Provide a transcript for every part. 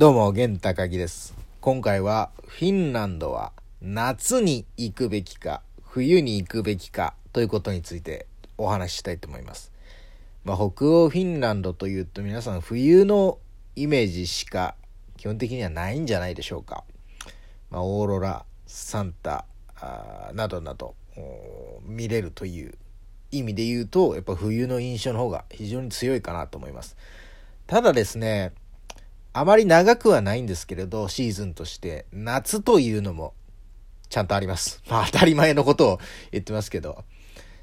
どうも、玄高木です。今回は、フィンランドは夏に行くべきか、冬に行くべきかということについてお話ししたいと思います。まあ、北欧フィンランドというと皆さん冬のイメージしか基本的にはないんじゃないでしょうか。まあ、オーロラ、サンタなどなど見れるという意味で言うと、やっぱ冬の印象の方が非常に強いかなと思います。ただですね、あまり長くはないんですけれど、シーズンとして、夏というのもちゃんとあります。まあ当たり前のことを言ってますけど。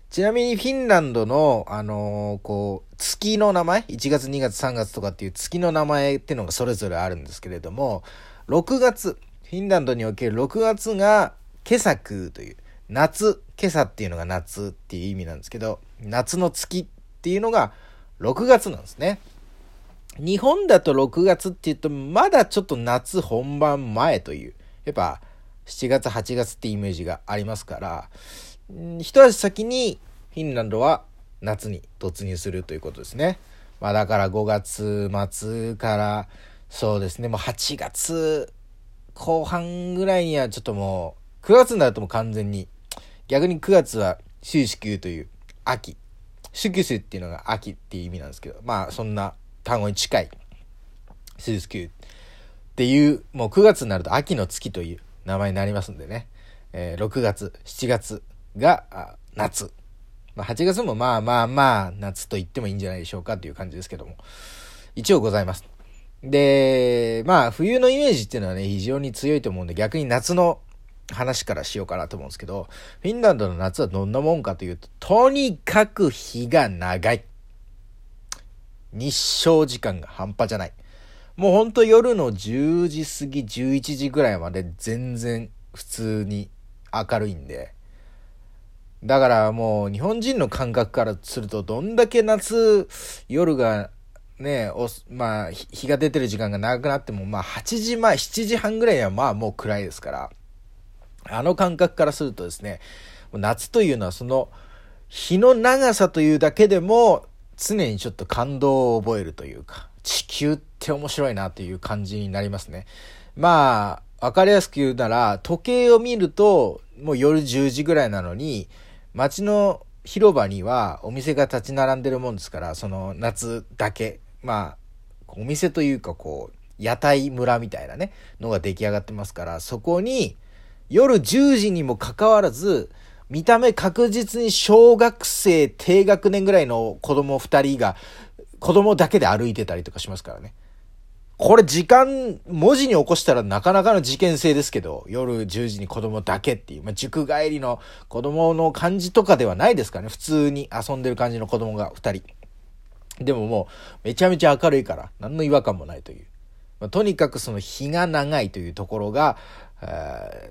ちなみにフィンランドの、あのーこう、月の名前 ?1 月、2月、3月とかっていう月の名前っていうのがそれぞれあるんですけれども、6月、フィンランドにおける6月が、ケサクという、夏、今朝っていうのが夏っていう意味なんですけど、夏の月っていうのが6月なんですね。日本だと6月って言うと、まだちょっと夏本番前という、やっぱ7月、8月ってイメージがありますから、一足先にフィンランドは夏に突入するということですね。まあだから5月末から、そうですね、もう8月後半ぐらいにはちょっともう、9月になるともう完全に、逆に9月は終止休という秋。シュキュスっていうのが秋っていう意味なんですけど、まあそんな単語に近い。シュキュっていう、もう9月になると秋の月という名前になりますんでね。えー6月、7月が夏。まあ8月もまあまあまあ夏と言ってもいいんじゃないでしょうかという感じですけども。一応ございます。で、まあ冬のイメージっていうのはね、非常に強いと思うんで、逆に夏の話からしようかなと思うんですけど、フィンランドの夏はどんなもんかというと、とにかく日が長い。日照時間が半端じゃない。もうほんと夜の10時過ぎ、11時ぐらいまで全然普通に明るいんで。だからもう日本人の感覚からすると、どんだけ夏、夜がね、おまあ、日が出てる時間が長くなっても、まあ8時前、7時半ぐらいはまあもう暗いですから。あの感覚からするとですね、夏というのはその日の長さというだけでも常にちょっと感動を覚えるというか、地球って面白いなという感じになりますね。まあ、わかりやすく言うなら、時計を見るともう夜10時ぐらいなのに、街の広場にはお店が立ち並んでるもんですから、その夏だけ、まあ、お店というかこう、屋台村みたいなね、のが出来上がってますから、そこに、夜10時にもかかわらず、見た目確実に小学生低学年ぐらいの子供2人が、子供だけで歩いてたりとかしますからね。これ時間、文字に起こしたらなかなかの事件性ですけど、夜10時に子供だけっていう、まあ、塾帰りの子供の感じとかではないですかね。普通に遊んでる感じの子供が2人。でももう、めちゃめちゃ明るいから、何の違和感もないという。まあ、とにかくその日が長いというところが、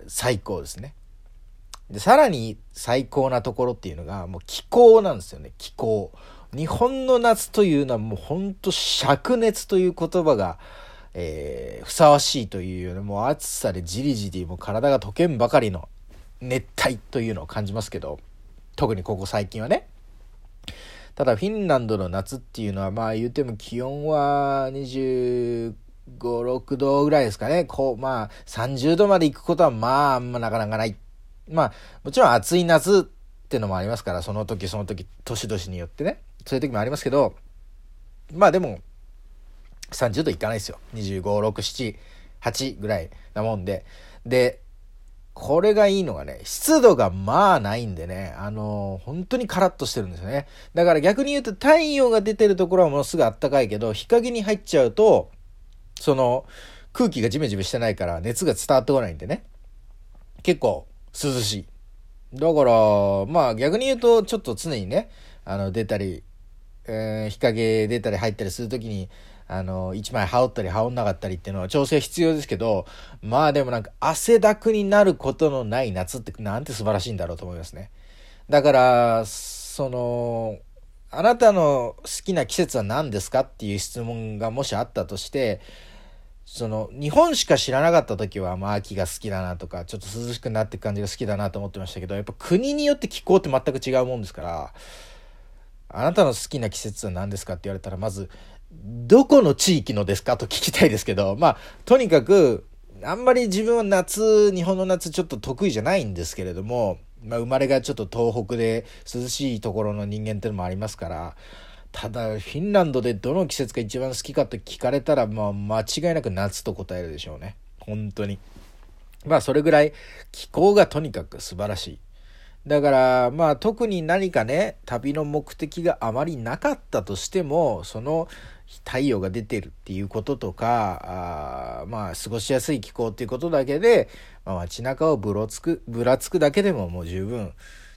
最高ですね。で、さらに最高なところっていうのが、もう気候なんですよね、気候。日本の夏というのはもうほんと灼熱という言葉が、えー、ふさわしいというよりも暑さでじりじりもう体が溶けんばかりの熱帯というのを感じますけど、特にここ最近はね。ただフィンランドの夏っていうのはまあ言うても気温は25、6度ぐらいですかね。こう、まあ30度まで行くことはまああんまなかなかない。まあもちろん暑い夏ってのもありますから、その時その時、年々によってね。そういう時もありますけど、まあでも30度いかないですよ。25、6、7、8ぐらいなもんで。で、これがいいのがね、湿度がまあないんでね、あのー、本当にカラッとしてるんですよね。だから逆に言うと太陽が出てるところはものすぐあったかいけど、日陰に入っちゃうと、その空気がジメジメしてないから熱が伝わってこないんでね。結構涼しい。だから、まあ逆に言うとちょっと常にね、あの出たり、えー、日陰出たり入ったりするときに、あの、一枚羽織ったり羽織んなかったりっていうのは調整必要ですけど、まあでもなんか汗だくになることのない夏ってなんて素晴らしいんだろうと思いますね。だから、その、あなたの好きな季節は何ですかっていう質問がもしあったとして、その、日本しか知らなかった時は、まあ秋が好きだなとか、ちょっと涼しくなってく感じが好きだなと思ってましたけど、やっぱ国によって気候って全く違うもんですから、あなたの好きな季節は何ですかって言われたら、まず、どこの地域のですかと聞きたいですけど、まあ、とにかく、あんまり自分は夏、日本の夏ちょっと得意じゃないんですけれども、まあ、生まれがちょっと東北で涼しいところの人間っていうのもありますから、ただ、フィンランドでどの季節が一番好きかと聞かれたら、まあ、間違いなく夏と答えるでしょうね。本当に。まあ、それぐらい気候がとにかく素晴らしい。だから、まあ、特に何かね、旅の目的があまりなかったとしても、その太陽が出てるっていうこととか、あまあ、過ごしやすい気候っていうことだけで、まあ、街中をぶろつく、ぶらつくだけでももう十分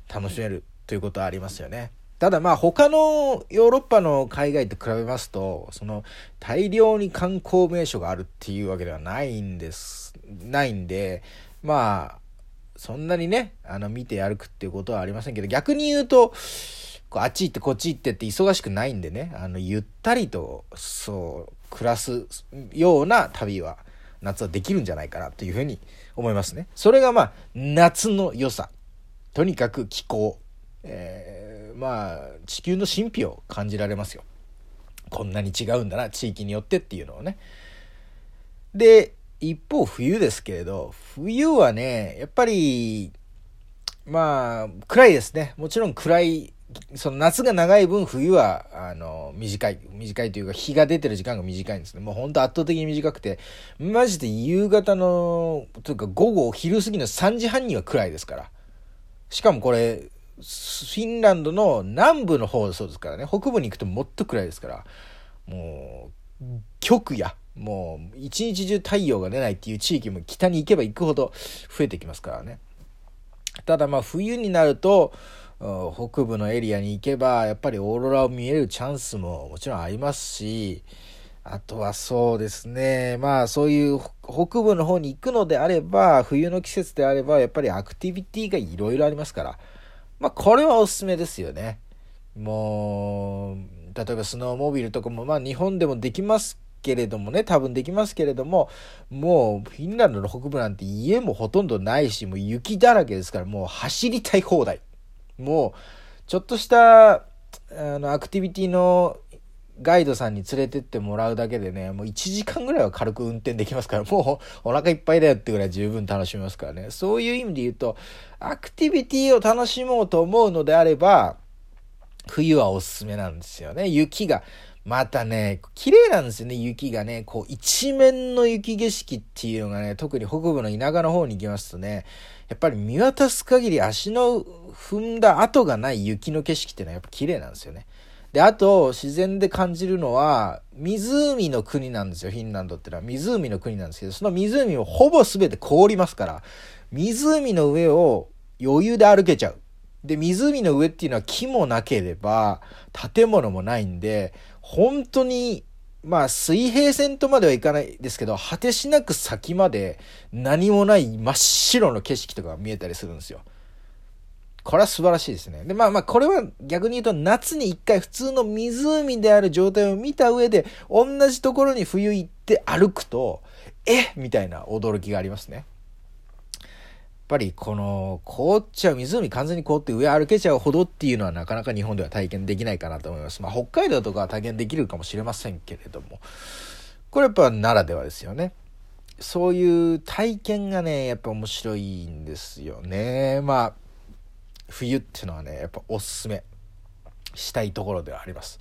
楽しめるということはありますよね。ただまあ他のヨーロッパの海外と比べますとその大量に観光名所があるっていうわけではないんですないんでまあそんなにねあの見て歩くっていうことはありませんけど逆に言うとこうあっち行ってこっち行ってって忙しくないんでねあのゆったりとそう暮らすような旅は夏はできるんじゃないかなというふうに思いますね。それがまあ夏の良さとにかく気候、えーまあ地球の神秘を感じられますよ。こんなに違うんだな地域によってっていうのをね。で一方冬ですけれど冬はねやっぱりまあ暗いですね。もちろん暗いその夏が長い分冬はあの短い。短いというか日が出てる時間が短いんですね。もうほんと圧倒的に短くてマジで夕方のというか午後昼過ぎの3時半には暗いですから。しかもこれフィンランドの南部の方そうですからね。北部に行くともっと暗いですから。もう極夜。もう一日中太陽が出ないっていう地域も北に行けば行くほど増えてきますからね。ただまあ冬になると北部のエリアに行けばやっぱりオーロラを見えるチャンスももちろんありますしあとはそうですね。まあそういう北部の方に行くのであれば冬の季節であればやっぱりアクティビティがいろいろありますから。まあ、これはおすすめですよね。もう、例えばスノーモービルとかも、まあ、日本でもできますけれどもね、多分できますけれども、もう、フィンランドの北部なんて家もほとんどないし、もう雪だらけですから、もう走りたい放題。もう、ちょっとした、あの、アクティビティのガイドさんに連れてってもらうだけでね、もう1時間ぐらいは軽く運転できますから、もうお腹いっぱいだよってぐらい十分楽しめますからね。そういう意味で言うと、アクティビティを楽しもうと思うのであれば、冬はおすすめなんですよね。雪が。またね、綺麗なんですよね、雪がね。こう、一面の雪景色っていうのがね、特に北部の田舎の方に行きますとね、やっぱり見渡す限り足の踏んだ跡がない雪の景色っていうのはやっぱ綺麗なんですよね。で、あと、自然で感じるのは、湖の国なんですよ、フィンランドってのは。湖の国なんですけど、その湖をほぼ全て凍りますから、湖の上を余裕で歩けちゃう。で、湖の上っていうのは木もなければ、建物もないんで、本当に、まあ、水平線とまではいかないですけど、果てしなく先まで何もない真っ白の景色とかが見えたりするんですよ。これは素晴らしいですね。で、まあまあ、これは逆に言うと夏に一回普通の湖である状態を見た上で、同じところに冬行って歩くと、えみたいな驚きがありますね。やっぱりこの凍っちゃう湖完全に凍って上歩けちゃうほどっていうのはなかなか日本では体験できないかなと思います。まあ北海道とかは体験できるかもしれませんけれども、これやっぱならではですよね。そういう体験がね、やっぱ面白いんですよね。まあ冬っていうのはねやっぱおすすめ。したいところではあります、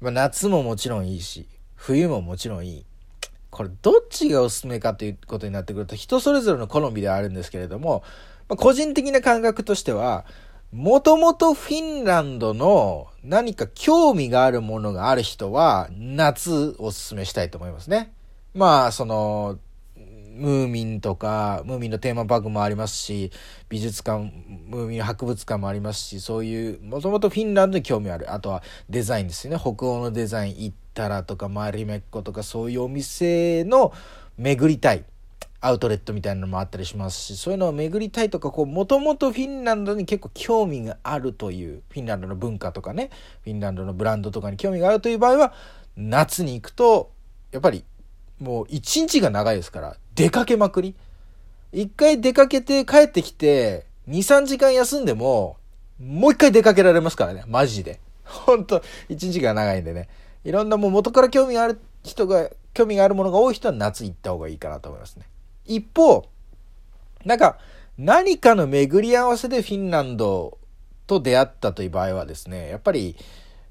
まあ、夏ももちろんいいし冬ももちろんいい。これどっちがおすすめかということになってくると人それぞれの好みではあるんですけれども、まあ、個人的な感覚としてはもともとフィンランドの何か興味があるものがある人は夏おすすめしたいと思いますね。まあ、その、ムーミンとか、ムーミンのテーマパークもありますし、美術館、ムーミン博物館もありますし、そういう、もともとフィンランドに興味ある。あとはデザインですよね。北欧のデザイン、行ったらとか、マリメッコとか、そういうお店の巡りたい。アウトレットみたいなのもあったりしますし、そういうのを巡りたいとか、もともとフィンランドに結構興味があるという、フィンランドの文化とかね、フィンランドのブランドとかに興味があるという場合は、夏に行くと、やっぱりもう一日が長いですから、出かけまくり？一回出かけて帰ってきて、二、三時間休んでも、もう一回出かけられますからね、マジで。ほんと、一日が長いんでね。いろんなもう元から興味がある人が、興味があるものが多い人は夏行った方がいいかなと思いますね。一方、なんか、何かの巡り合わせでフィンランドと出会ったという場合はですね、やっぱり、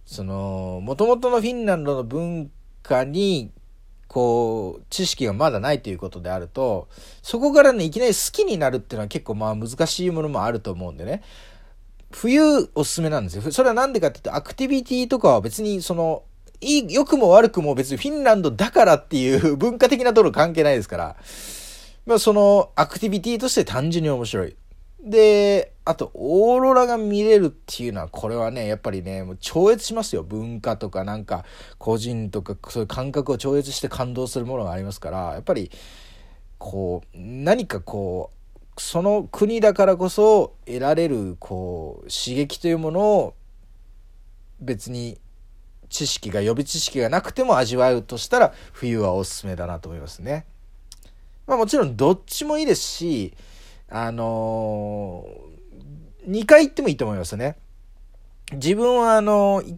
その、もともとのフィンランドの文化に、こう、知識がまだないということであると、そこからね、いきなり好きになるっていうのは結構まあ難しいものもあると思うんでね。冬おすすめなんですよ。それはなんでかって言うと、アクティビティとかは別にその、いい、良くも悪くも別にフィンランドだからっていう文化的なところ関係ないですから、まあそのアクティビティとして単純に面白い。で、あと、オーロラが見れるっていうのは、これはね、やっぱりね、もう超越しますよ。文化とかなんか、個人とか、そういう感覚を超越して感動するものがありますから、やっぱり、こう、何かこう、その国だからこそ得られる、こう、刺激というものを、別に、知識が、予備知識がなくても味わうとしたら、冬はおすすめだなと思いますね。まあもちろんどっちもいいですし、あのー、2回行ってもいいと思いますね。自分はあの、1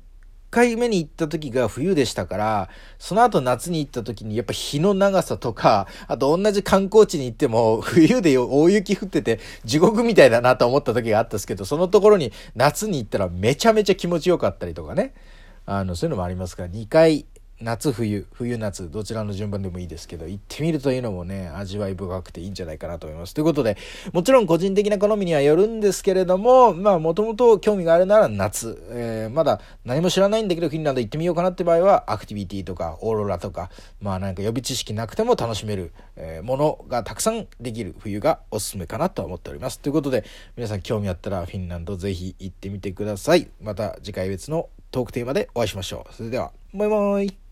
回目に行った時が冬でしたから、その後夏に行った時にやっぱ日の長さとか、あと同じ観光地に行っても冬で大雪降ってて地獄みたいだなと思った時があったんですけど、そのところに夏に行ったらめちゃめちゃ気持ちよかったりとかね。あの、そういうのもありますから、2回夏冬冬夏どちらの順番でもいいですけど行ってみるというのもね味わい深くていいんじゃないかなと思います。ということでもちろん個人的な好みにはよるんですけれどもまあもともと興味があるなら夏、えー、まだ何も知らないんだけどフィンランド行ってみようかなって場合はアクティビティとかオーロラとかまあなんか予備知識なくても楽しめる、えー、ものがたくさんできる冬がおすすめかなと思っております。ということで皆さん興味あったらフィンランドぜひ行ってみてください。また次回別のトークテーマでお会いしましょう。それではバイバイ。